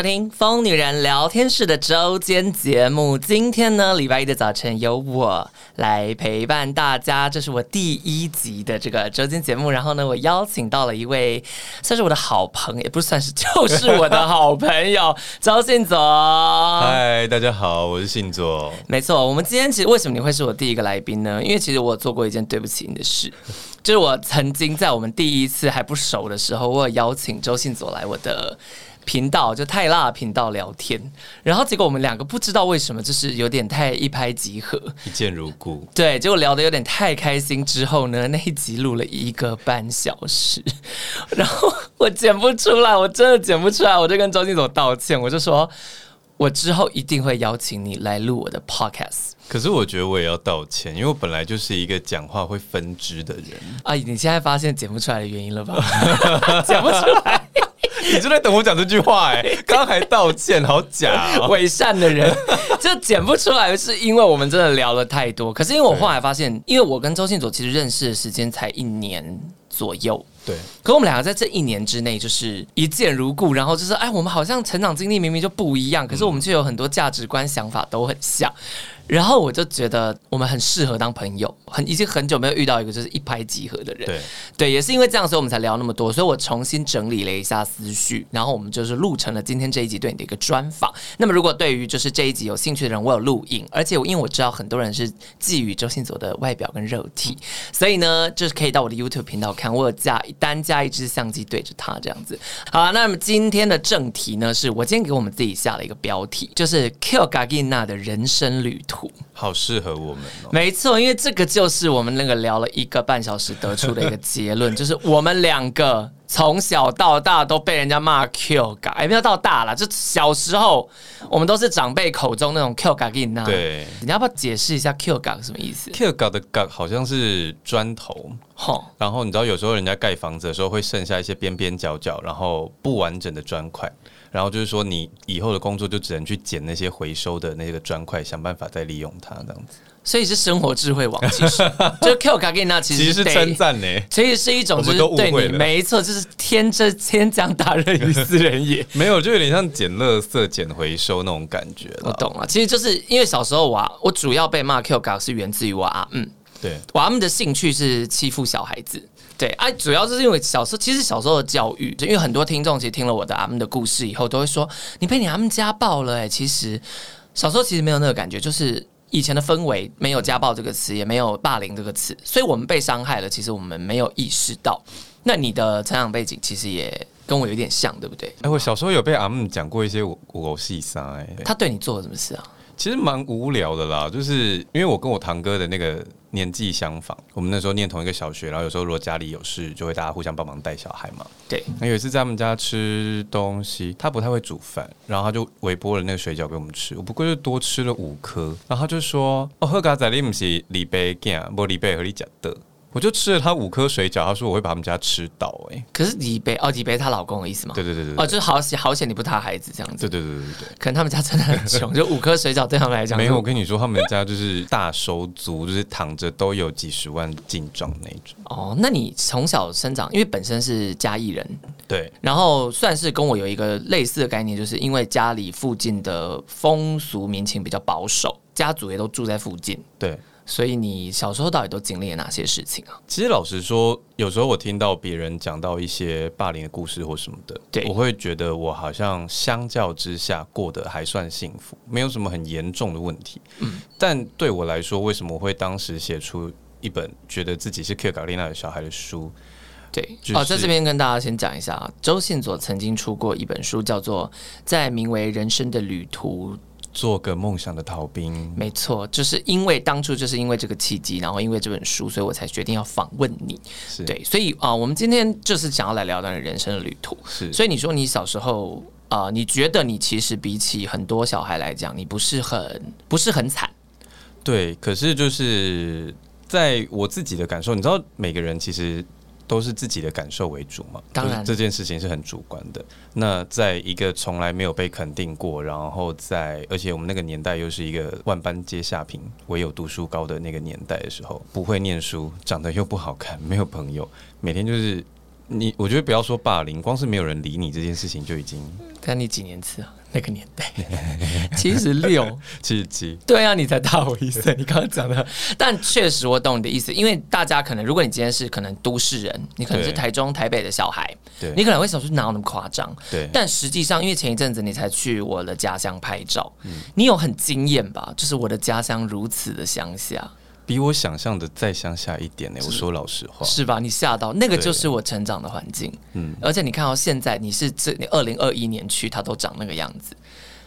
收听《疯女人聊天室》的周间节目。今天呢，礼拜一的早晨由我来陪伴大家，这是我第一集的这个周间节目。然后呢，我邀请到了一位算是我的好朋友，也不算是，就是我的好朋友周信佐。嗨，大家好，我是信佐。没错，我们今天其实为什么你会是我第一个来宾呢？因为其实我做过一件对不起你的事，就是我曾经在我们第一次还不熟的时候，我有邀请周信佐来我的。频道就太辣频道聊天，然后结果我们两个不知道为什么就是有点太一拍即合，一见如故。对，结果聊得有点太开心之后呢，那一集录了一个半小时，然后我剪不出来，我真的剪不出来，我就跟周金总道歉，我就说我之后一定会邀请你来录我的 podcast。可是我觉得我也要道歉，因为我本来就是一个讲话会分支的人。啊，你现在发现剪不出来的原因了吧？剪不出来。你就在等我讲这句话哎、欸，刚刚还道歉，好假、喔，伪善的人 就剪不出来，是因为我们真的聊了太多。可是因为我后来发现，因为我跟周信佐其实认识的时间才一年左右，对。可我们两个在这一年之内就是一见如故，然后就是哎，我们好像成长经历明明就不一样，可是我们却有很多价值观、想法都很像。然后我就觉得我们很适合当朋友，很已经很久没有遇到一个就是一拍即合的人。对对，也是因为这样，所以我们才聊那么多。所以我重新整理了一下思绪，然后我们就是录成了今天这一集对你的一个专访。那么如果对于就是这一集有兴趣的人，我有录影，而且我因为我知道很多人是觊觎周星佐的外表跟肉体，所以呢，就是可以到我的 YouTube 频道看，我有架单架一支相机对着他这样子。好了，那么今天的正题呢，是我今天给我们自己下了一个标题，就是 Kill Gagina 的人生旅途。好适合我们哦，没错，因为这个就是我们那个聊了一个半小时得出的一个结论，就是我们两个从小到大都被人家骂 Q 嘎，哎，不要到大了，就小时候我们都是长辈口中那种 Q 嘎给你那。对，你要不要解释一下 Q 嘎什么意思？Q 嘎的嘎好像是砖头，吼，然后你知道有时候人家盖房子的时候会剩下一些边边角角，然后不完整的砖块。然后就是说，你以后的工作就只能去捡那些回收的那个砖块，想办法再利用它，这样子。所以是生活智慧网，其实 就 Q 卡给那其实是称赞呢，其实是一种就是对你没错，就是天真 天降大任于斯人也，没有就有点像捡垃圾、捡回收那种感觉。我懂了，其实就是因为小时候我、啊、我主要被骂 Q 卡是源自于我阿姆，对，我阿姆的兴趣是欺负小孩子。对，哎、啊，主要是因为小时候，其实小时候的教育，就因为很多听众其实听了我的阿姆的故事以后，都会说你被你阿姆家暴了。哎，其实小时候其实没有那个感觉，就是以前的氛围没有家暴这个词，也没有霸凌这个词，所以我们被伤害了，其实我们没有意识到。那你的成长背景其实也跟我有点像，对不对？哎，我小时候有被阿姆讲过一些我我细沙，哎，他对你做了什么事啊？其实蛮无聊的啦，就是因为我跟我堂哥的那个年纪相仿，我们那时候念同一个小学，然后有时候如果家里有事，就会大家互相帮忙带小孩嘛。对，那有一次在他们家吃东西，他不太会煮饭，然后他就微波了那个水饺给我们吃，我不过就多吃了五颗，然后他就说：“哦，喝咖仔你不是李贝干，不李贝和你讲的。”我就吃了他五颗水饺，他说我会把他们家吃倒哎、欸。可是李北哦，李北她老公的意思吗？对对对对，哦，就是好险好险你不他孩子这样子。对对对对对，可能他们家真的很穷，就五颗水饺对他们来讲。没有，我跟你说，他们家就是大收租，就是躺着都有几十万进账那种。哦，那你从小生长，因为本身是嘉义人，对，然后算是跟我有一个类似的概念，就是因为家里附近的风俗民情比较保守，家族也都住在附近，对。所以你小时候到底都经历了哪些事情啊？其实老实说，有时候我听到别人讲到一些霸凌的故事或什么的，对，我会觉得我好像相较之下过得还算幸福，没有什么很严重的问题。嗯，但对我来说，为什么我会当时写出一本觉得自己是 Kyo Gagina 的小孩的书？对，就是、哦，在这边跟大家先讲一下啊，周信佐曾经出过一本书，叫做《在名为人生的旅途》。做个梦想的逃兵，没错，就是因为当初就是因为这个契机，然后因为这本书，所以我才决定要访问你。是对，所以啊、呃，我们今天就是想要来聊聊你人生的旅途。是，所以你说你小时候啊、呃，你觉得你其实比起很多小孩来讲，你不是很不是很惨。对，可是就是在我自己的感受，你知道，每个人其实。都是自己的感受为主嘛，当然，就是、这件事情是很主观的。那在一个从来没有被肯定过，然后在而且我们那个年代又是一个万般皆下品，唯有读书高的那个年代的时候，不会念书，长得又不好看，没有朋友，每天就是你我觉得不要说霸凌，光是没有人理你这件事情就已经。看你几年次啊？那个年代，七十六，七十七。对啊，你才大我一岁。你刚刚讲的，但确实我懂你的意思，因为大家可能，如果你今天是可能都市人，你可能是台中、台北的小孩，对，你可能会想说哪有那么夸张？对。但实际上，因为前一阵子你才去我的家乡拍照，嗯，你有很惊艳吧？就是我的家乡如此的乡下。比我想象的再乡下一点呢、欸。我说老实话，是吧？你吓到那个就是我成长的环境，嗯。而且你看到现在，你是这你二零二一年去，它都长那个样子。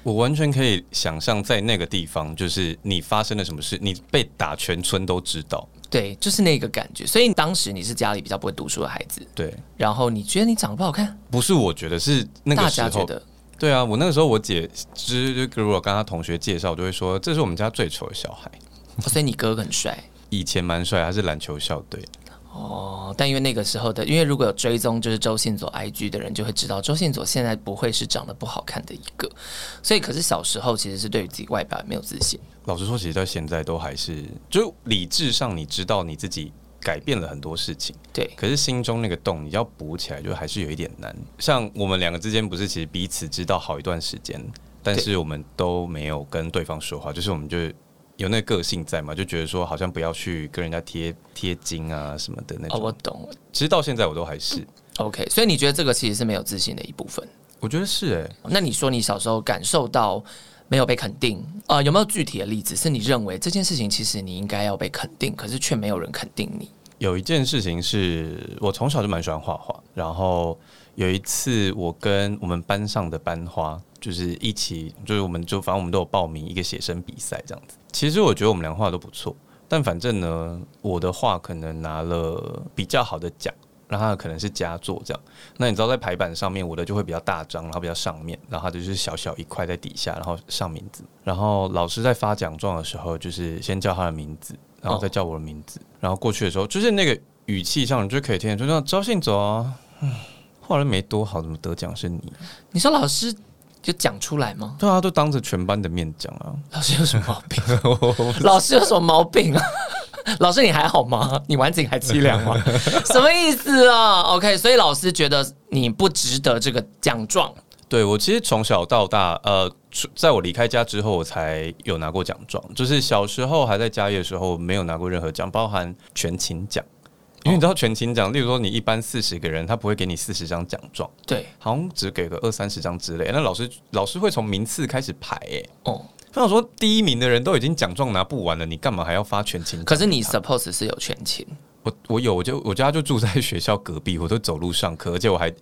我完全可以想象，在那个地方，就是你发生了什么事，你被打，全村都知道。对，就是那个感觉。所以当时你是家里比较不会读书的孩子，对。然后你觉得你长得不好看？不是，我觉得是那个时候。大家觉得？对啊，我那个时候我姐就是如果跟她同学介绍，就会说这是我们家最丑的小孩。所以你哥很帅。以前蛮帅，他是篮球校队。哦，但因为那个时候的，因为如果有追踪就是周信佐 IG 的人，就会知道周信佐现在不会是长得不好看的一个。所以，可是小时候其实是对于自己外表也没有自信。老实说，其实到现在都还是，就理智上你知道你自己改变了很多事情，对。可是心中那个洞，你要补起来，就还是有一点难。像我们两个之间，不是其实彼此知道好一段时间，但是我们都没有跟对方说话，就是我们就。有那个个性在嘛？就觉得说好像不要去跟人家贴贴金啊什么的那种。哦，我懂。其实到现在我都还是。OK，所以你觉得这个其实是没有自信的一部分？我觉得是哎、欸。那你说你小时候感受到没有被肯定啊、呃？有没有具体的例子？是你认为这件事情其实你应该要被肯定，可是却没有人肯定你？有一件事情是我从小就蛮喜欢画画，然后有一次我跟我们班上的班花就是一起，就是我们就反正我们都有报名一个写生比赛这样子。其实我觉得我们俩画都不错，但反正呢，我的画可能拿了比较好的奖，然后可能是佳作这样。那你知道在排版上面，我的就会比较大张，然后比较上面，然后它就是小小一块在底下，然后上名字。然后老师在发奖状的时候，就是先叫他的名字，然后再叫我的名字。然后过去的时候，就是那个语气上，你就可以听见，就说招信走啊，嗯，画的没多好，怎么得奖是你？你说老师。就讲出来吗？对啊，都当着全班的面讲啊。老师有什么毛病？老师有什么毛病啊？老师你还好吗？你晚景还凄凉吗？什么意思啊？OK，所以老师觉得你不值得这个奖状。对，我其实从小到大，呃，在我离开家之后，我才有拿过奖状。就是小时候还在家业的时候，没有拿过任何奖，包含全勤奖。因为你知道全勤奖，例如说你一般四十个人，他不会给你四十张奖状，对，好像只给个二三十张之类。那老师老师会从名次开始排，哎，哦，他想说第一名的人都已经奖状拿不完了，你干嘛还要发全勤？可是你 suppose 是有全勤，我我有，我就我家就住在学校隔壁，我都走路上课，而且我还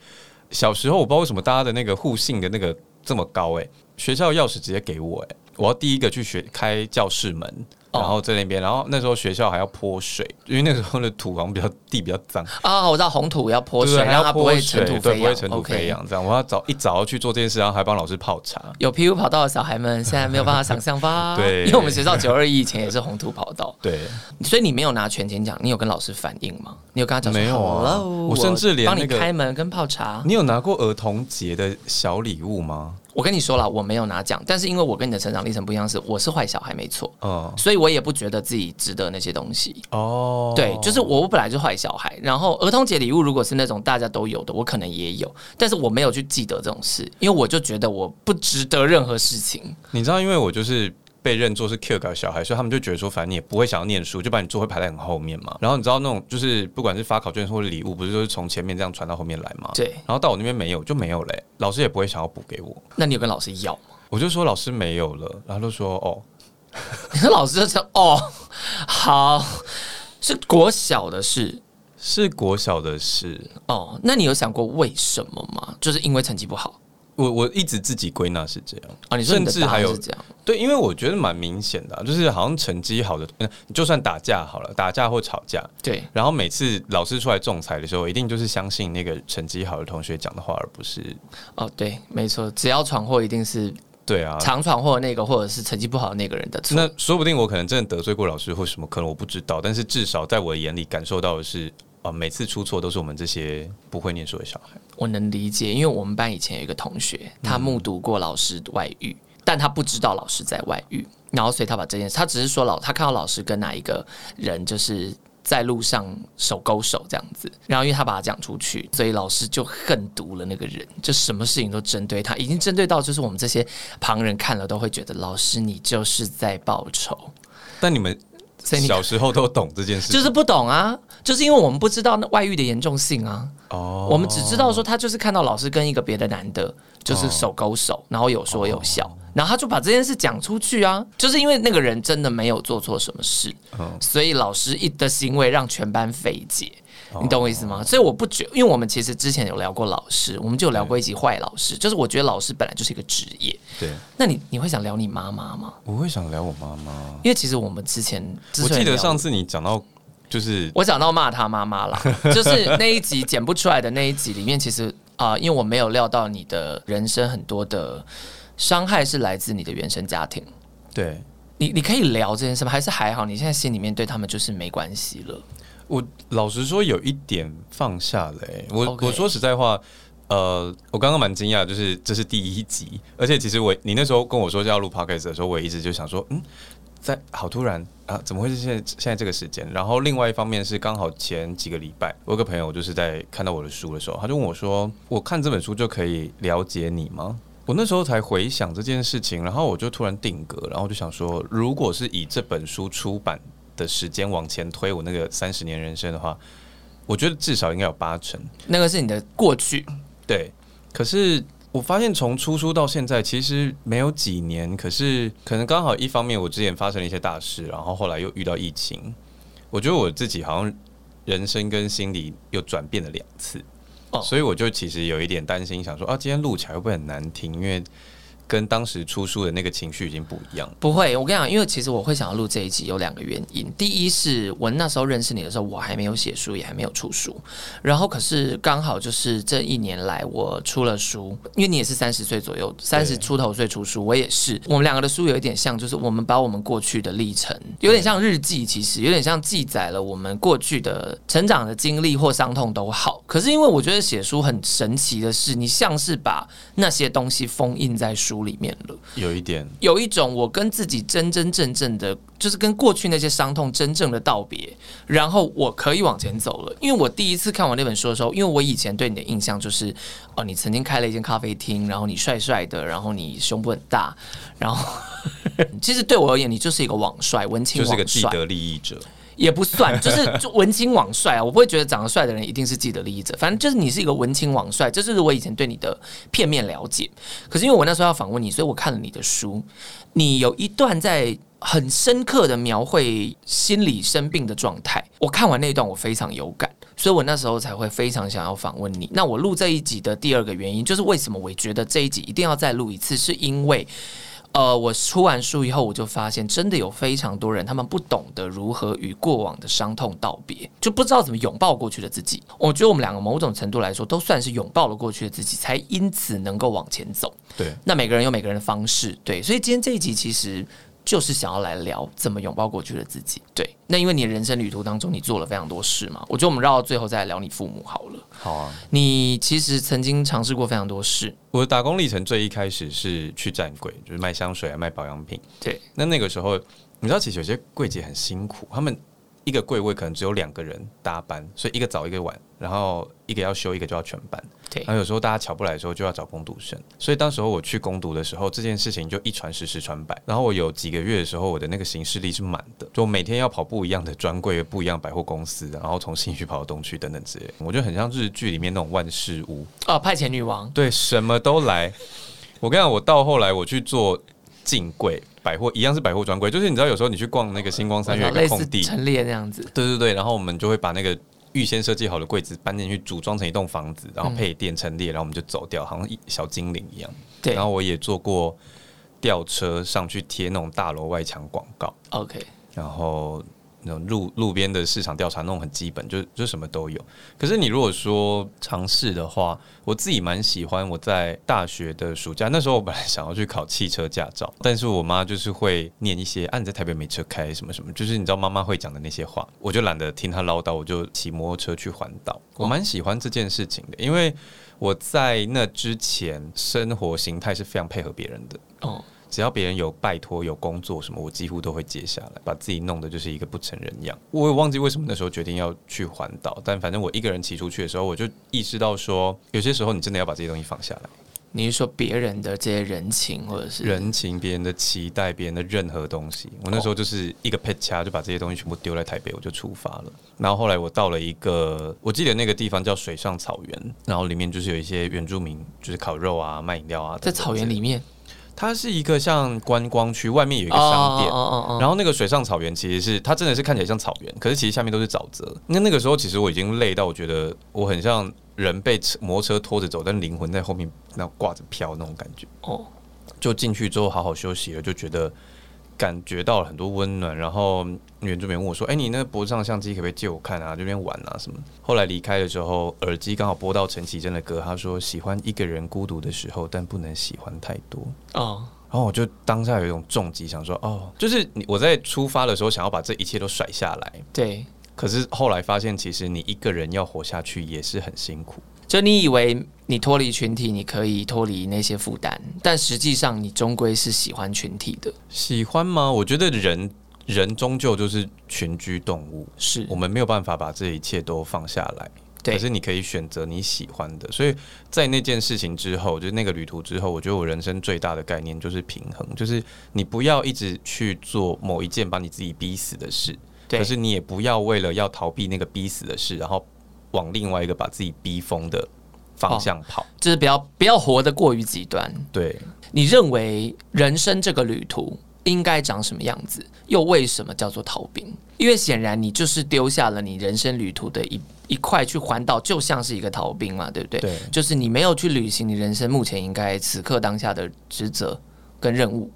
小时候我不知道为什么大家的那个互信的那个这么高，哎，学校钥匙直接给我，哎，我要第一个去学开教室门。然后在那边，然后那时候学校还要泼水，因为那时候的土好像比较地比较脏啊。我知道红土要泼水，然后它不会尘土飞扬，不会尘土飞扬。这样，我要早一早要去做这件事，然后还帮老师泡茶。有 PU 跑道的小孩们现在没有办法想象吧？对，因为我们学校九二一以前也是红土跑道。对，所以你没有拿全勤奖，你有跟老师反映吗？你有跟他讲没有啊？我甚至连帮你开门跟泡茶。你有拿过儿童节的小礼物吗？我跟你说了，我没有拿奖，但是因为我跟你的成长历程不一样，是我是坏小孩没错，哦，所以我也不觉得自己值得那些东西哦。对，就是我本来就坏小孩，然后儿童节礼物如果是那种大家都有的，我可能也有，但是我没有去记得这种事，因为我就觉得我不值得任何事情。你知道，因为我就是。被认作是 Q 搞小孩，所以他们就觉得说，反正你也不会想要念书，就把你座位排在很后面嘛。然后你知道那种就是不管是发考卷或者礼物，不是都是从前面这样传到后面来吗？对。然后到我那边没有，就没有嘞。老师也不会想要补给我。那你有跟老师要吗？我就说老师没有了，然后就说哦，你说老师就说哦，好，是国小的事，是国小的事哦。那你有想过为什么吗？就是因为成绩不好。我我一直自己归纳是这样啊，你甚至还有这样对，因为我觉得蛮明显的，就是好像成绩好的，嗯，就算打架好了，打架或吵架，对，然后每次老师出来仲裁的时候，一定就是相信那个成绩好的同学讲的话，而不是哦，对，没错，只要闯祸，一定是对啊，常闯祸那个，或者是成绩不好的那个人的错。那说不定我可能真的得罪过老师或什么，可能我不知道，但是至少在我的眼里感受到的是。啊！每次出错都是我们这些不会念书的小孩。我能理解，因为我们班以前有一个同学，他目睹过老师外遇，嗯、但他不知道老师在外遇，然后所以他把这件事，他只是说老他看到老师跟哪一个人就是在路上手勾手这样子，然后因为他把他讲出去，所以老师就恨毒了那个人，就什么事情都针对他，已经针对到就是我们这些旁人看了都会觉得老师你就是在报仇。但你们小时候都懂这件事，就是不懂啊，就是因为我们不知道那外遇的严重性啊。哦，我们只知道说他就是看到老师跟一个别的男的，就是手勾手，然后有说有笑，然后他就把这件事讲出去啊，就是因为那个人真的没有做错什么事，所以老师一的行为让全班费解。你懂我意思吗？所以我不觉，因为我们其实之前有聊过老师，我们就有聊过一集坏老师，就是我觉得老师本来就是一个职业。对，那你你会想聊你妈妈吗？我会想聊我妈妈，因为其实我们之前，我记得上次你讲到，就是我讲到骂他妈妈了，就是那一集剪不出来的那一集里面，其实啊、呃，因为我没有料到你的人生很多的伤害是来自你的原生家庭。对，你你可以聊这件事吗？还是还好？你现在心里面对他们就是没关系了。我老实说，有一点放下了、欸。我 Okay. 我说实在话，呃，我刚刚蛮惊讶，就是这是第一集，而且其实我你那时候跟我说要录 podcast 的时候，我一直就想说，嗯，在好突然啊，怎么会是现在现在这个时间？然后另外一方面是刚好前几个礼拜，我有个朋友就是在看到我的书的时候，他就问我说，我看这本书就可以了解你吗？我那时候才回想这件事情，然后我就突然定格，然后就想说，如果是以这本书出版。的时间往前推，我那个三十年人生的话，我觉得至少应该有八成。那个是你的过去，对。可是我发现从出书到现在，其实没有几年。可是可能刚好一方面，我之前发生了一些大事，然后后来又遇到疫情，我觉得我自己好像人生跟心理又转变了两次。哦，所以我就其实有一点担心，想说啊，今天录起来会不会很难听？因为跟当时出书的那个情绪已经不一样。不会，我跟你讲，因为其实我会想要录这一集有两个原因。第一是我那时候认识你的时候，我还没有写书，也还没有出书。然后可是刚好就是这一年来我出了书，因为你也是三十岁左右，三十出头岁出书，我也是。我们两个的书有一点像，就是我们把我们过去的历程，有点像日记，其实有点像记载了我们过去的成长的经历或伤痛都好。可是因为我觉得写书很神奇的是，你像是把那些东西封印在书里面了，有一点，有一种我跟自己真真正正的，就是跟过去那些伤痛真正的道别，然后我可以往前走了。因为我第一次看完那本书的时候，因为我以前对你的印象就是，哦，你曾经开了一间咖啡厅，然后你帅帅的，然后你胸部很大，然后 其实对我而言，你就是一个网帅，文青网帅，就是个既得利益者。也不算，就是就文青网帅啊，我不会觉得长得帅的人一定是既得利益者，反正就是你是一个文青网帅，这就是我以前对你的片面了解。可是因为我那时候要访问你，所以我看了你的书，你有一段在很深刻的描绘心理生病的状态，我看完那一段我非常有感，所以我那时候才会非常想要访问你。那我录这一集的第二个原因，就是为什么我觉得这一集一定要再录一次，是因为。呃，我出完书以后，我就发现真的有非常多人，他们不懂得如何与过往的伤痛道别，就不知道怎么拥抱过去的自己。我觉得我们两个某种程度来说，都算是拥抱了过去的自己，才因此能够往前走。对，那每个人有每个人的方式，对，所以今天这一集其实。就是想要来聊怎么拥抱过去的自己。对，那因为你的人生旅途当中，你做了非常多事嘛，我觉得我们绕到最后再来聊你父母好了。好啊，你其实曾经尝试过非常多事。我的打工历程最一开始是去站柜，就是卖香水啊，卖保养品。对，那那个时候，你知道，其实有些柜姐很辛苦，他们。一个柜位可能只有两个人搭班，所以一个早一个晚，然后一个要休，一个就要全班。对，然后有时候大家乔不来的时候，就要找工读生。所以当时候我去攻读的时候，这件事情就一传十，十传百。然后我有几个月的时候，我的那个行事历是满的，就每天要跑不一样的专柜，不一样百货公司，然后从信义区跑到东区等等之类。我觉得很像日剧里面那种万事屋哦，派遣女王。对，什么都来。我跟你讲，我到后来我去做进柜。百货一样是百货专柜，就是你知道有时候你去逛那个星光三月的空地陈列那样子，对对对，然后我们就会把那个预先设计好的柜子搬进去组装成一栋房子，然后配电陈列，然后我们就走掉，好像一小精灵一样。对，然后我也做过吊车上去贴那种大楼外墙广告。OK，然后。那种路路边的市场调查那种很基本，就就什么都有。可是你如果说尝试的话，我自己蛮喜欢。我在大学的暑假，那时候我本来想要去考汽车驾照，但是我妈就是会念一些“啊，你在台北没车开”什么什么，就是你知道妈妈会讲的那些话，我就懒得听她唠叨，我就骑摩托车去环岛。我蛮喜欢这件事情的，因为我在那之前生活形态是非常配合别人的。哦。只要别人有拜托、有工作什么，我几乎都会接下来，把自己弄得就是一个不成人样。我也忘记为什么那时候决定要去环岛，但反正我一个人骑出去的时候，我就意识到说，有些时候你真的要把这些东西放下来。你是说别人的这些人情，或者是人情、别人的期待、别人的任何东西？我那时候就是一个撇车，就把这些东西全部丢在台北，我就出发了。然后后来我到了一个，我记得那个地方叫水上草原，然后里面就是有一些原住民，就是烤肉啊、卖饮料啊，在草原里面。它是一个像观光区，外面有一个商店，然后那个水上草原其实是它真的是看起来像草原，可是其实下面都是沼泽。那那个时候其实我已经累到，我觉得我很像人被摩托车拖着走，但灵魂在后面那挂着飘那种感觉。哦，就进去之后好好休息了，就觉得。感觉到了很多温暖，然后原住民问我说：“哎、欸，你那脖子上相机可不可以借我看啊？这边玩啊什么？”后来离开的时候，耳机刚好播到陈绮贞的歌，他说：“喜欢一个人孤独的时候，但不能喜欢太多。”哦，然后我就当下有一种重击，想说：“哦，就是你我在出发的时候想要把这一切都甩下来。”对，可是后来发现，其实你一个人要活下去也是很辛苦。就你以为你脱离群体，你可以脱离那些负担，但实际上你终归是喜欢群体的。喜欢吗？我觉得人人终究就是群居动物，是我们没有办法把这一切都放下来。对，可是你可以选择你喜欢的。所以在那件事情之后，就是那个旅途之后，我觉得我人生最大的概念就是平衡，就是你不要一直去做某一件把你自己逼死的事，对，可是你也不要为了要逃避那个逼死的事，然后。往另外一个把自己逼疯的方向跑，哦，就是不要不要活得过于极端。对，你认为人生这个旅途应该长什么样子？又为什么叫做逃兵？因为显然你就是丢下了你人生旅途的一一块去环岛，就像是一个逃兵嘛，对不对？对，就是你没有去履行你人生目前应该此刻当下的职责跟任务，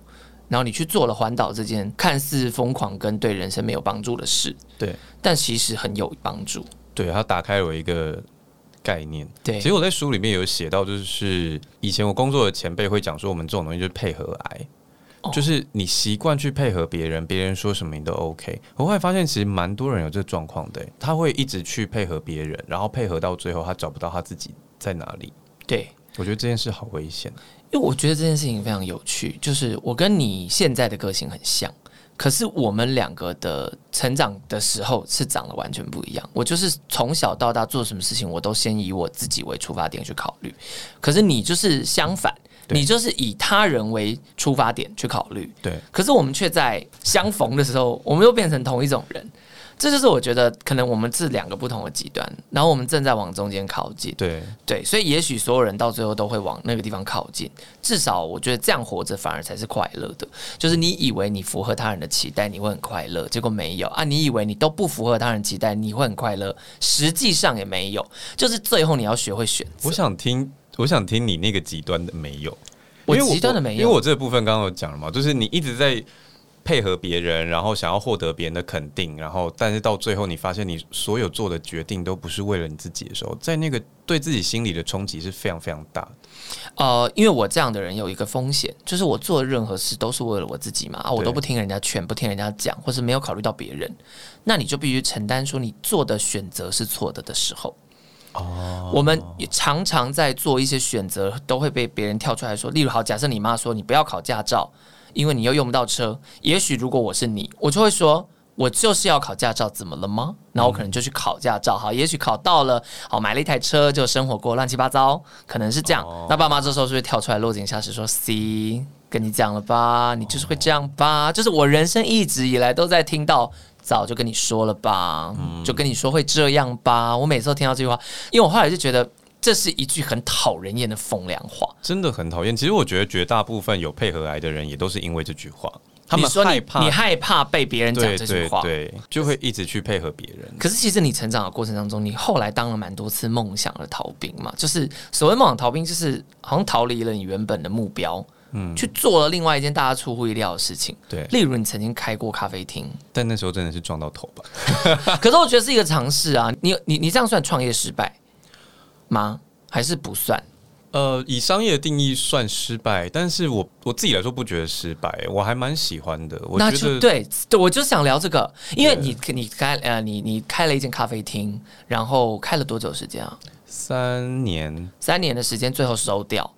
然后你去做了环岛这件看似疯狂跟对人生没有帮助的事。对，但其实很有帮助。对，他打开了我一个概念。对，其实我在书里面有写到，就是以前我工作的前辈会讲说，我们这种东西就是配合癌，哦、就是你习惯去配合别人，别人说什么你都 OK。我后来发现，其实蛮多人有这个状况的，他会一直去配合别人，然后配合到最后，他找不到他自己在哪里。对，我觉得这件事好危险，因为我觉得这件事情非常有趣，就是我跟你现在的个性很像。可是我们两个的成长的时候是长得完全不一样。我就是从小到大做什么事情，我都先以我自己为出发点去考虑。可是你就是相反，你就是以他人为出发点去考虑。对。可是我们却在相逢的时候，我们又变成同一种人。这就是我觉得可能我们是两个不同的极端，然后我们正在往中间靠近。对对，所以也许所有人到最后都会往那个地方靠近。至少我觉得这样活着反而才是快乐的。就是你以为你符合他人的期待，你会很快乐，结果没有啊！你以为你都不符合他人期待，你会很快乐，实际上也没有。就是最后你要学会选择。我想听，我想听你那个极端的没有，我极端的没有，因为我这个部分刚刚有讲了嘛，就是你一直在。配合别人，然后想要获得别人的肯定，然后但是到最后你发现你所有做的决定都不是为了你自己的时候，在那个对自己心理的冲击是非常非常大的。呃，因为我这样的人有一个风险，就是我做任何事都是为了我自己嘛，啊，我都不听人家劝，不听人家讲，或是没有考虑到别人，那你就必须承担说你做的选择是错的的时候。哦，我们也常常在做一些选择，都会被别人跳出来说，例如好，假设你妈说你不要考驾照。因为你又用不到车，也许如果我是你，我就会说，我就是要考驾照，怎么了吗？那我可能就去考驾照，好，也许考到了，好，买了一台车，就生活过乱七八糟，可能是这样。那爸妈这时候是不是跳出来落井下石说：“C，跟你讲了吧，你就是会这样吧？就是我人生一直以来都在听到，早就跟你说了吧，就跟你说会这样吧。我每次都听到这句话，因为我后来就觉得。”这是一句很讨人厌的风凉话，真的很讨厌。其实我觉得绝大部分有配合癌的人，也都是因为这句话。他们害怕你，你害怕被别人讲这句话，对，就会一直去配合别人。可是其实你成长的过程当中，你后来当了蛮多次梦想的逃兵嘛。就是所谓梦想逃兵，就是好像逃离了你原本的目标，嗯，去做了另外一件大家出乎意料的事情。对，例如你曾经开过咖啡厅，但那时候真的是撞到头吧。可是我觉得是一个尝试啊。你你你这样算创业失败吗？还是不算？呃，以商业的定义算失败，但是我我自己来说不觉得失败，我还蛮喜欢的。我那就对，对，我就想聊这个，因为你你开呃你你开了一间咖啡厅，然后开了多久时间啊？三年，三年的时间，最后收掉。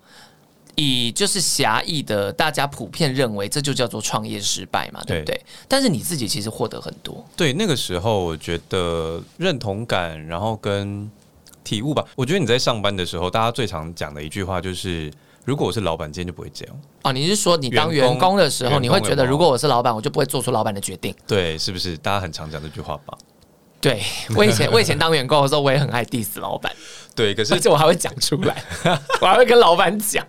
以就是狭义的，大家普遍认为这就叫做创业失败嘛，对不对？对，但是你自己其实获得很多。对，那个时候我觉得认同感，然后跟体悟吧。我觉得你在上班的时候，大家最常讲的一句话就是：如果我是老板，今天就不会这样。哦，你是说你当员工的时候，你会觉得如果我是老板，我就不会做出老板的决定？对，是不是？大家很常讲这句话吧？对，我以前 我以前当员工的时候，我也很爱 diss 老板。对，可是而且我还会讲出来，我还会跟老板讲。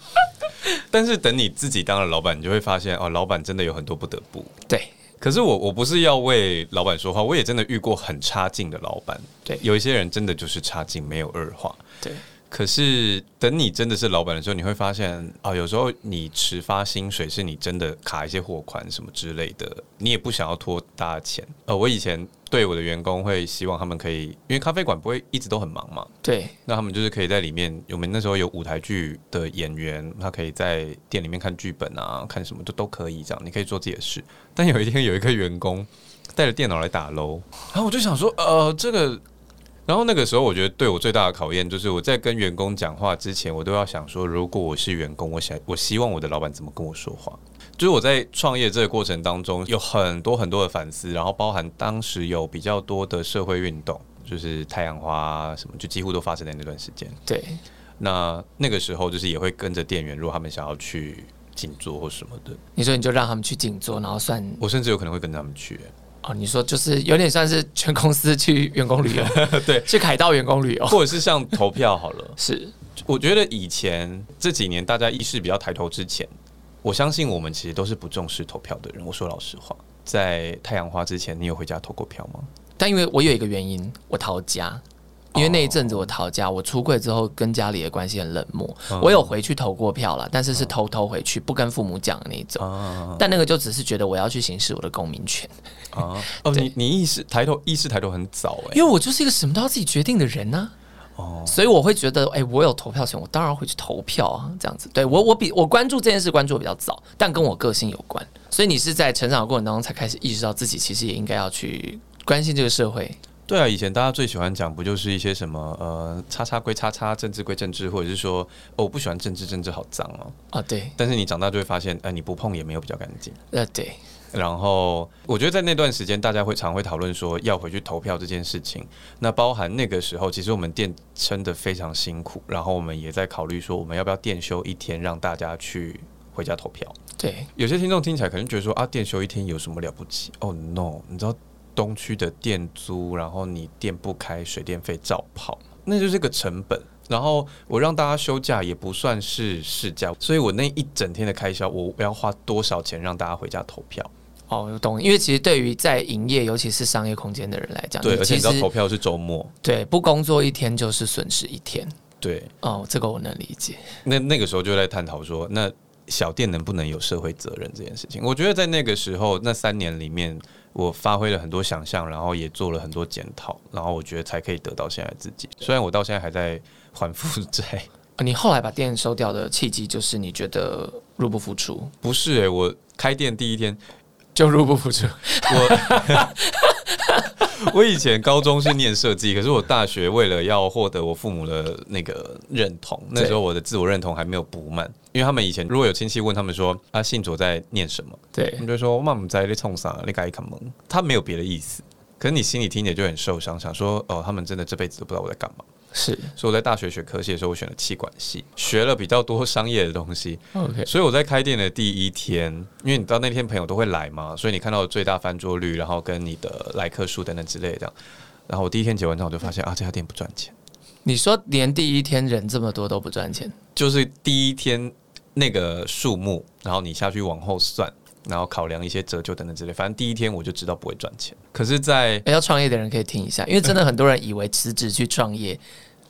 但是等你自己当了老板，你就会发现哦，老板真的有很多不得不。对，可是我我不是要为老板说话，我也真的遇过很差劲的老板。对，有一些人真的就是差劲，没有二话。对。可是等你真的是老板的时候，你会发现啊，有时候你迟发薪水是你真的卡一些货款什么之类的，你也不想要拖大家钱。呃，我以前对我的员工会希望他们可以，因为咖啡馆不会一直都很忙嘛。对。那他们就是可以在里面，我们那时候有舞台剧的演员，他可以在店里面看剧本啊，看什么都都可以这样，你可以做自己的事。但有一天有一个员工带着电脑来打楼，然后我就想说，呃，这个。然后那个时候，我觉得对我最大的考验就是我在跟员工讲话之前，我都要想说，如果我是员工，我想我希望我的老板怎么跟我说话。就是我在创业这个过程当中，有很多很多的反思，然后包含当时有比较多的社会运动，就是太阳花什么，就几乎都发生在那段时间。对，那那个时候就是也会跟着店员，如果他们想要去静坐或什么的，你说你就让他们去静坐，然后算我甚至有可能会跟他们去。哦，你说就是有点像是全公司去员工旅游，对，去凯道员工旅游，或者是像投票好了。是，我觉得以前这几年大家意识比较抬头之前，我相信我们其实都是不重视投票的人。我说老实话，在太阳花之前，你有回家投过票吗？但因为我有一个原因，我逃家。因为那一阵子我逃家，我出柜之后跟家里的关系很冷漠。我有回去投过票了，但是是偷偷回去，不跟父母讲的那种。但那个就只是觉得我要去行使我的公民权。哦，你你意识抬头，意识抬头很早哎，因为我就是一个什么都要自己决定的人呢。哦，所以我会觉得，哎，我有投票权，我当然会去投票啊。这样子，对我我比我关注这件事关注的比较早，但跟我个性有关。所以你是在成长的过程当中才开始意识到自己其实也应该要去关心这个社会。对啊，以前大家最喜欢讲不就是一些什么呃，叉叉归叉叉，政治归政治，或者是说，哦，我不喜欢政治，政治好脏哦。啊，对。但是你长大就会发现，哎、呃，你不碰也没有比较干净。呃，对。然后我觉得在那段时间，大家会常会讨论说要回去投票这件事情。那包含那个时候，其实我们店撑得非常辛苦，然后我们也在考虑说，我们要不要店休一天，让大家去回家投票。对。有些听众听起来可能觉得说啊，店休一天有什么了不起？哦，no，你知道。东区的店租，然后你店不开，水电费照跑，那就是个成本。然后我让大家休假也不算是事假，所以我那一整天的开销，我要花多少钱让大家回家投票？哦，我懂。因为其实对于在营业，尤其是商业空间的人来讲，对，而且你知道投票是周末，对，不工作一天就是损失一天。对，哦，这个我能理解。那那个时候就在探讨说，那小店能不能有社会责任这件事情？我觉得在那个时候，那三年里面。我发挥了很多想象，然后也做了很多检讨，然后我觉得才可以得到现在自己。虽然我到现在还在还负债。你后来把店收掉的契机就是你觉得入不敷出？不是诶、欸，我开店第一天就入不敷出。我 我以前高中是念设计，可是我大学为了要获得我父母的那个认同，那时候我的自我认同还没有补满。因为他们以前如果有亲戚问他们说啊，信卓在念什么？对，他们就说我妈妈在那冲啥，那改一蒙。他没有别的意思，可是你心里听着就很受伤，想说哦，他们真的这辈子都不知道我在干嘛。是，所以我在大学学科系的时候，我选了气管系，学了比较多商业的东西。OK，所以我在开店的第一天，因为你知道那天朋友都会来嘛，所以你看到最大翻桌率，然后跟你的来客数等等之类的，然后我第一天结完账，我就发现啊，这家店不赚钱。你说连第一天人这么多都不赚钱，就是第一天。那个数目，然后你下去往后算，然后考量一些折旧等等之类，反正第一天我就知道不会赚钱。可是在，在要创业的人可以听一下，因为真的很多人以为辞职去创业，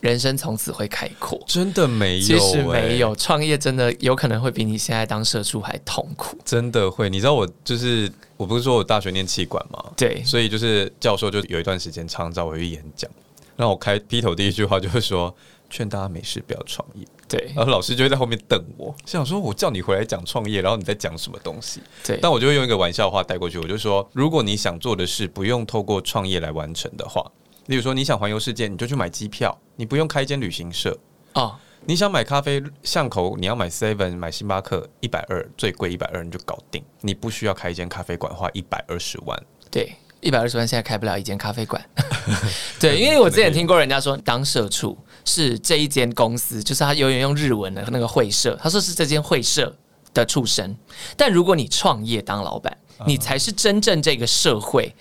人生从此会开阔，真的没有，其实没有，创业真的有可能会比你现在当社畜还痛苦，真的会。你知道我就是，我不是说我大学念气管吗？对，所以就是教授就有一段时间常找我去演讲，然后我开劈头第一句话就是说，劝大家没事不要创业。对，然后老师就会在后面瞪我，想说我叫你回来讲创业，然后你在讲什么东西？对，但我就会用一个玩笑话带过去，我就说，如果你想做的事不用透过创业来完成的话，例如说你想环游世界，你就去买机票，你不用开一间旅行社哦。你想买咖啡巷口，你要买 Seven 买星巴克一百二，最贵一百二你就搞定，你不需要开一间咖啡馆花一百二十万。对，一百二十万现在开不了一间咖啡馆。对，因为我之前听过人家说，当社畜是这一间公司，就是他永远用日文的那个会社，他说是这间会社的畜生。但如果你创业当老板，你才是真正这个社会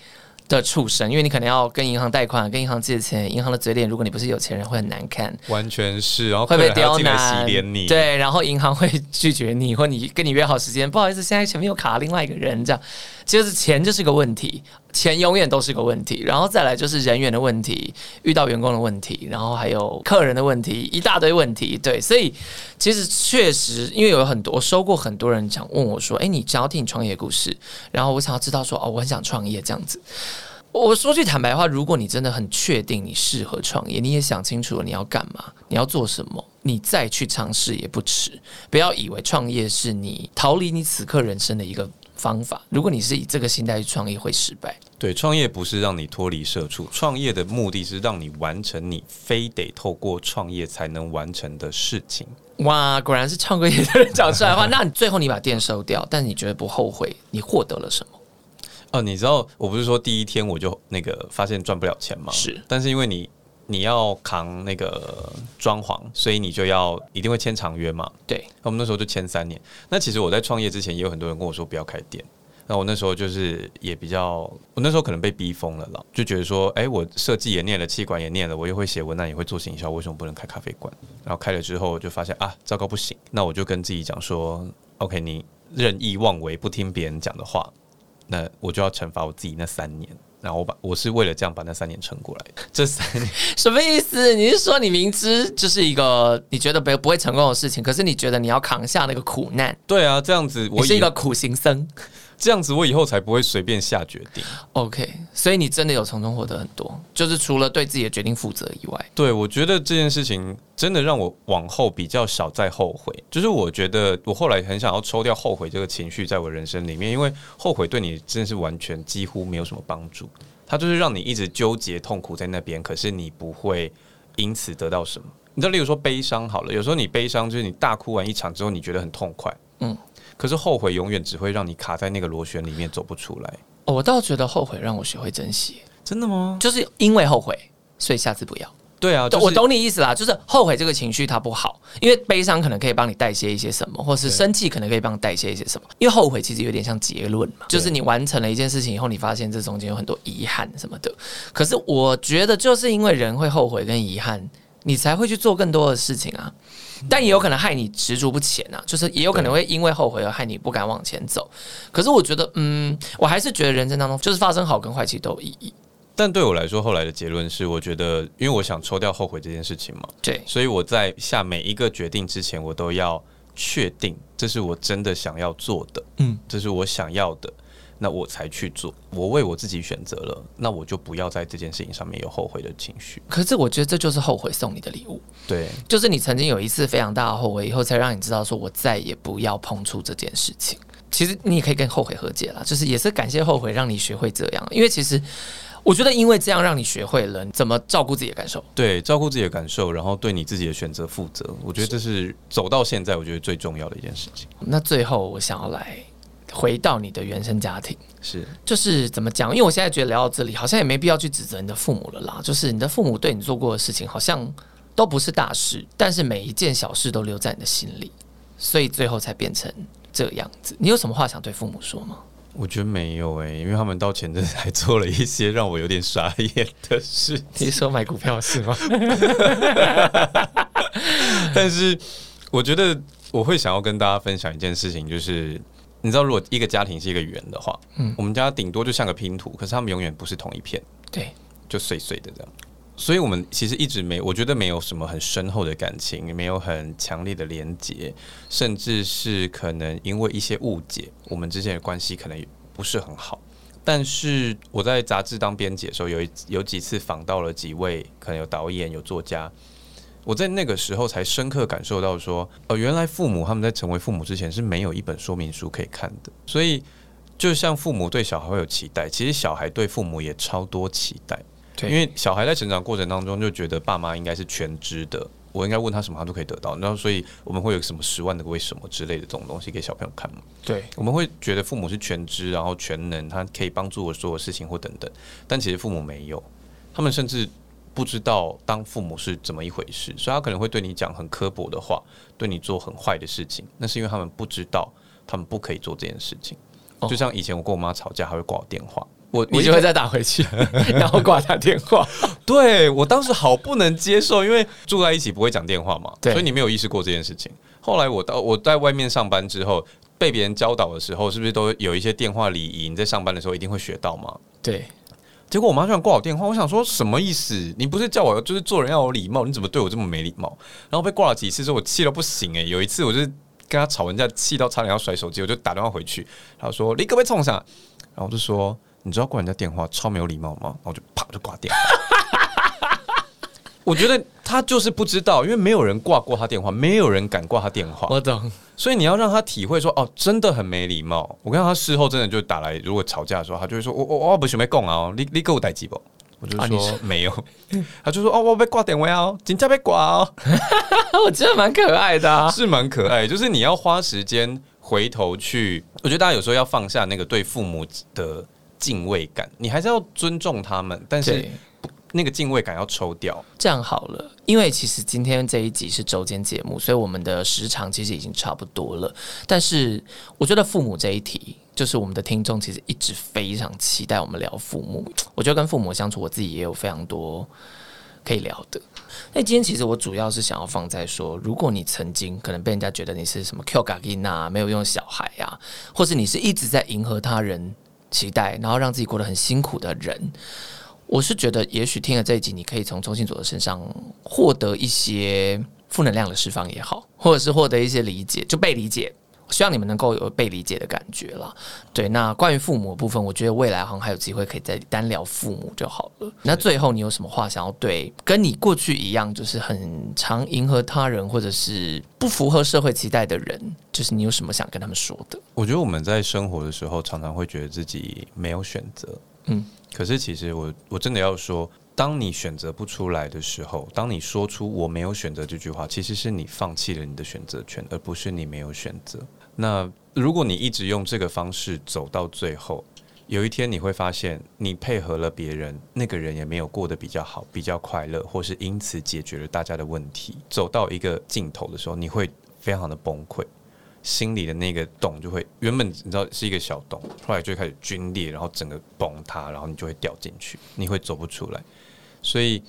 的畜生，因为你可能要跟银行贷款，跟银行借钱，银行的嘴脸，如果你不是有钱人，会很难看。完全是，然后会被刁难，洗脸你。对，然后银行会拒绝你，或你跟你约好时间，不好意思，现在前面有卡另外一个人，这样，就是钱就是个问题，钱永远都是个问题。然后再来就是人员的问题，遇到员工的问题，然后还有客人的问题，一大堆问题。对，所以其实确实，因为有很多我收过很多人想问我说，哎，你想要听你创业故事，然后我想要知道说，哦，我很想创业这样子。我说句坦白话，如果你真的很确定你适合创业，你也想清楚了你要干嘛，你要做什么，你再去尝试也不迟。不要以为创业是你逃离你此刻人生的一个方法。如果你是以这个心态去创业，会失败。对，创业不是让你脱离社畜，创业的目的是让你完成你非得透过创业才能完成的事情。哇，果然是创过业的人讲出来的话。那你最后你把店收掉，但你觉得不后悔？你获得了什么？哦，你知道我不是说第一天我就那个发现赚不了钱吗？是，但是因为你你要扛那个装潢，所以你就要一定会签长约嘛。对，我们那时候就签三年。那其实我在创业之前也有很多人跟我说不要开店，那我那时候就是也比较，我那时候可能被逼疯了啦，就觉得说，哎，我设计也念了，气管也念了，我又会写文案，也会做行销，为什么不能开咖啡馆？然后开了之后就发现啊，糟糕不行，那我就跟自己讲说，OK，你任意妄为，不听别人讲的话。那我就要惩罚我自己那三年，然后我把我是为了这样把那三年撑过来的。这三年 什么意思？你是说你明知就是一个你觉得不不会成功的事情，可是你觉得你要扛下那个苦难？对啊，这样子我是一个苦行僧。这样子，我以后才不会随便下决定。OK，所以你真的有从中获得很多，就是除了对自己的决定负责以外。对，我觉得这件事情真的让我往后比较少再后悔。就是我觉得我后来很想要抽掉后悔这个情绪，在我人生里面，因为后悔对你真的是完全几乎没有什么帮助。它就是让你一直纠结痛苦在那边，可是你不会因此得到什么。你知道，例如说悲伤好了，有时候你悲伤就是你大哭完一场之后，你觉得很痛快，嗯。可是后悔永远只会让你卡在那个螺旋里面走不出来。哦，我倒觉得后悔让我学会珍惜。真的吗？就是因为后悔，所以下次不要。对啊，就是、我懂你意思啦。就是后悔这个情绪它不好，因为悲伤可能可以帮你代谢一些什么，或是生气可能可以帮你代谢一些什么。因为后悔其实有点像结论嘛，就是你完成了一件事情以后，你发现这中间有很多遗憾什么的。可是我觉得就是因为人会后悔跟遗憾，你才会去做更多的事情啊。但也有可能害你执着不前啊，就是也有可能会因为后悔而害你不敢往前走。可是我觉得，嗯，我还是觉得人生当中就是发生好跟坏其实都有意义。但对我来说，后来的结论是，我觉得因为我想抽掉后悔这件事情嘛，对，所以我在下每一个决定之前，我都要确定这是我真的想要做的，嗯，这是我想要的。那我才去做，我为我自己选择了，那我就不要在这件事情上面有后悔的情绪。可是我觉得这就是后悔送你的礼物，对，就是你曾经有一次非常大的后悔，以后才让你知道说我再也不要碰触这件事情。其实你也可以跟后悔和解了，就是也是感谢后悔让你学会这样，因为其实我觉得因为这样让你学会了怎么照顾自己的感受，对，照顾自己的感受，然后对你自己的选择负责。我觉得这是走到现在我觉得最重要的一件事情。那最后我想要来。回到你的原生家庭，是就是怎么讲？因为我现在觉得聊到这里，好像也没必要去指责你的父母了啦。就是你的父母对你做过的事情，好像都不是大事，但是每一件小事都留在你的心里，所以最后才变成这样子。你有什么话想对父母说吗？我觉得没有诶、欸，因为他们到前阵子还做了一些让我有点傻眼的事。你说买股票是吗？但是我觉得我会想要跟大家分享一件事情，就是。你知道，如果一个家庭是一个圆的话，嗯，我们家顶多就像个拼图，可是他们永远不是同一片，对，就碎碎的这样。所以，我们其实一直没，我觉得没有什么很深厚的感情，没有很强烈的连结，甚至是可能因为一些误解，我们之间的关系可能不是很好。但是我在杂志当编辑的时候，有一有几次访到了几位可能有导演、有作家。我在那个时候才深刻感受到说，呃，原来父母他们在成为父母之前是没有一本说明书可以看的。所以，就像父母对小孩会有期待，其实小孩对父母也超多期待。对，因为小孩在成长过程当中就觉得爸妈应该是全知的，我应该问他什么，他都可以得到。然后，所以我们会有什么十万的为什么之类的这种东西给小朋友看嘛？对，我们会觉得父母是全知，然后全能，他可以帮助我所有事情或等等。但其实父母没有，他们甚至不知道当父母是怎么一回事，所以他可能会对你讲很刻薄的话，对你做很坏的事情。那是因为他们不知道，他们不可以做这件事情。就像以前我跟我妈吵架，还会挂我电话。我你就会再打回去，然后挂他电话。对，我当时好不能接受，因为住在一起不会讲电话嘛，所以你没有意识过这件事情。后来我到我在外面上班之后，被别人教导的时候，是不是都有一些电话礼仪？你在上班的时候一定会学到吗？对。结果我妈居然挂我电话，我想说什么意思？你不是叫我就是做人要有礼貌，你怎么对我这么没礼貌？然后被挂了几次之后，我气到不行诶、有一次我就跟他吵完架，气到差点要甩手机，我就打电话回去，他说你可不可以冲上？然后我就说。你知道挂人家电话超没有礼貌吗？然后我就啪就挂掉。我觉得他就是不知道，因为没有人挂过他电话，没有人敢挂他电话。我懂，所以你要让他体会说，哦，真的很没礼貌。我看他事后真的就打来，如果吵架的时候，他就会说，我我我不准备讲啊，你你给我带几包？我就说没有，他就说，哦，我被挂电话哦，警察被挂哦。我觉得蛮可爱的啊，是蛮可爱，就是你要花时间回头去。我觉得大家有时候要放下那个对父母的。敬畏感，你还是要尊重他们，但是那个敬畏感要抽掉。这样好了，因为其实今天这一集是周间节目，所以我们的时长其实已经差不多了。但是我觉得父母这一题，就是我们的听众其实一直非常期待我们聊父母。我觉得跟父母相处，我自己也有非常多可以聊的。那今天其实我主要是想要放在说，如果你曾经可能被人家觉得你是什么 Q 嘎音啊，没有用小孩啊，或是你是一直在迎合他人。期待，然后让自己过得很辛苦的人，我是觉得，也许听了这一集，你可以从周信佐的身上获得一些负能量的释放也好，或者是获得一些理解，就被理解。希望你们能够有被理解的感觉了。对，那关于父母的部分，我觉得未来好像还有机会可以再单聊父母就好了。那最后，你有什么话想要对跟你过去一样，就是很常迎合他人或者是不符合社会期待的人，就是你有什么想跟他们说的？我觉得我们在生活的时候，常常会觉得自己没有选择。嗯，可是其实我我真的要说。当你选择不出来的时候，当你说出“我没有选择”这句话，其实是你放弃了你的选择权，而不是你没有选择。那如果你一直用这个方式走到最后，有一天你会发现，你配合了别人，那个人也没有过得比较好、比较快乐，或是因此解决了大家的问题。走到一个尽头的时候，你会非常的崩溃，心里的那个洞就会原本你知道是一个小洞，后来就开始皲裂，然后整个崩塌，然后你就会掉进去，你会走不出来。所以，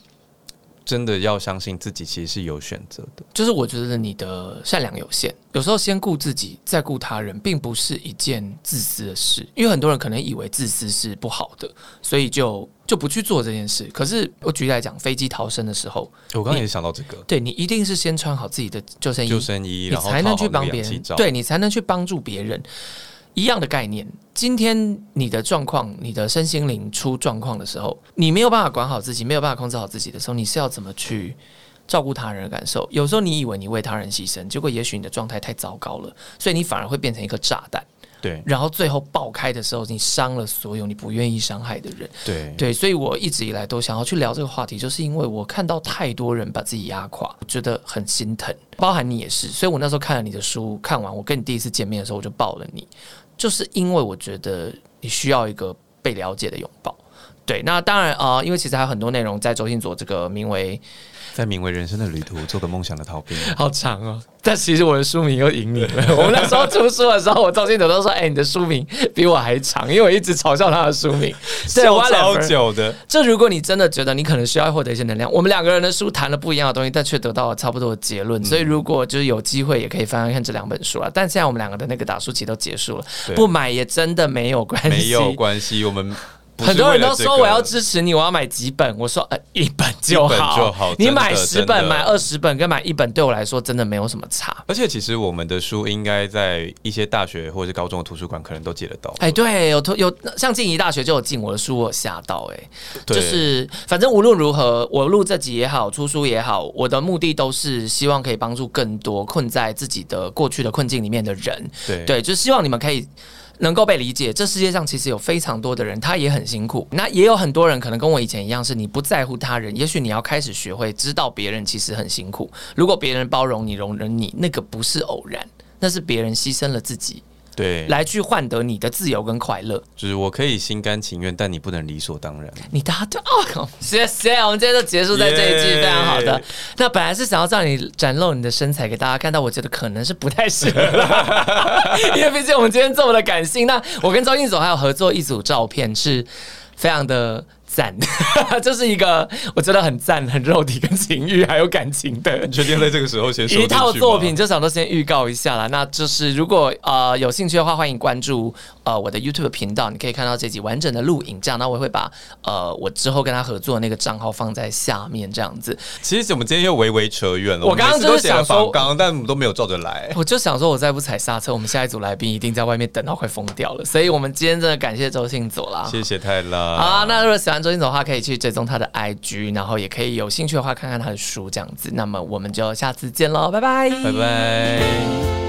真的要相信自己，其实是有选择的。就是我觉得你的善良有限，有时候先顾自己，再顾他人，并不是一件自私的事。因为很多人可能以为自私是不好的，所以就就不去做这件事。可是我举例来讲，飞机逃生的时候，我刚刚也想到这个，对，你一定是先穿好自己的救生衣，救生衣，你才能去帮别人，对，你才能去帮助别人。一样的概念，今天你的状况，你的身心灵出状况的时候，你没有办法管好自己，没有办法控制好自己的时候，你是要怎么去照顾他人的感受？有时候你以为你为他人牺牲，结果也许你的状态太糟糕了，所以你反而会变成一颗炸弹。对，然后最后爆开的时候，你伤了所有你不愿意伤害的人。对对，所以我一直以来都想要去聊这个话题，就是因为我看到太多人把自己压垮，我觉得很心疼，包含你也是。所以我那时候看了你的书，看完我跟你第一次见面的时候，我就抱了你。就是因为我觉得你需要一个被了解的拥抱，对。那当然啊、呃，因为其实还有很多内容在周信佐这个名为。在名为人生的旅途，做个梦想的逃兵。好长哦！但其实我的书名又赢你了。我们那时候出书的时候，我周信佐都说：“哎、欸，你的书名比我还长。”因为我一直嘲笑他的书名，对，我超久的。这如果你真的觉得你可能需要获得一些能量，我们两个人的书谈了不一样的东西，但却得到了差不多的结论。所以如果就是有机会，也可以翻翻看这两本书啊。但现在我们两个的那个打书期都结束了，不买也真的没有关系，没有关系。我们。很多人都说我要支持你，我要买几本。我说呃，一本就好，就好。你买十本、买二十本跟买一本，对我来说真的没有什么差。而且其实我们的书应该在一些大学或者是高中的图书馆可能都借得到。哎，对，有有像静怡大学就有进我的书，我吓到哎。就是反正无论如何，我录这集也好，出书也好，我的目的都是希望可以帮助更多困在自己的过去的困境里面的人。对，对，就是希望你们可以。能够被理解。这世界上其实有非常多的人，他也很辛苦。那也有很多人可能跟我以前一样，是你不在乎他人。也许你要开始学会知道别人其实很辛苦。如果别人包容你、容忍你，那个不是偶然，那是别人牺牲了自己。对，来去换得你的自由跟快乐，就是我可以心甘情愿，但你不能理所当然。你答对哦，谢谢。我们今天就结束在这一句，非常好的。那本来是想要让你展露你的身材给大家看到，我觉得可能是不太适合，因为毕竟我们今天这么的感性。那我跟周信佐还有合作一组照片，是非常的。赞，这是一个我觉得很赞、很肉体跟情欲还有感情的。你确定在这个时候先说一套作品，就想说先预告一下啦。那就是如果呃有兴趣的话，欢迎关注呃我的 YouTube 频道，你可以看到这集完整的录影。这样，那我也会把呃我之后跟他合作的那个账号放在下面，这样子。其实我们今天又微微扯远了。我刚刚就是想说，刚刚但我们都没有照着来。我就想说，我再不踩刹车，我们下一组来宾一定在外面等到快疯掉了。所以我们今天真的感谢周信佐啦，谢谢泰拉。好，那如果喜欢周的话，可以去。追踪他的 IG，然后也可以有兴趣的话看看他的书，这样子。那么我们就下次见喽，拜拜，拜拜。